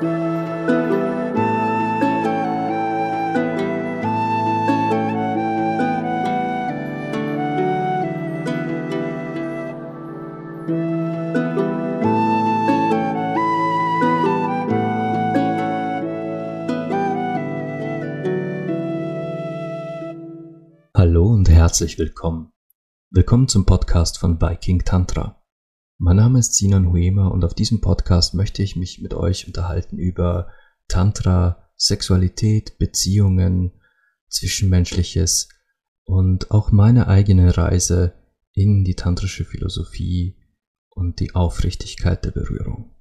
Hallo und herzlich willkommen. Willkommen zum Podcast von Biking Tantra. Mein Name ist Sinan Huema und auf diesem Podcast möchte ich mich mit euch unterhalten über Tantra, Sexualität, Beziehungen, Zwischenmenschliches und auch meine eigene Reise in die tantrische Philosophie und die Aufrichtigkeit der Berührung.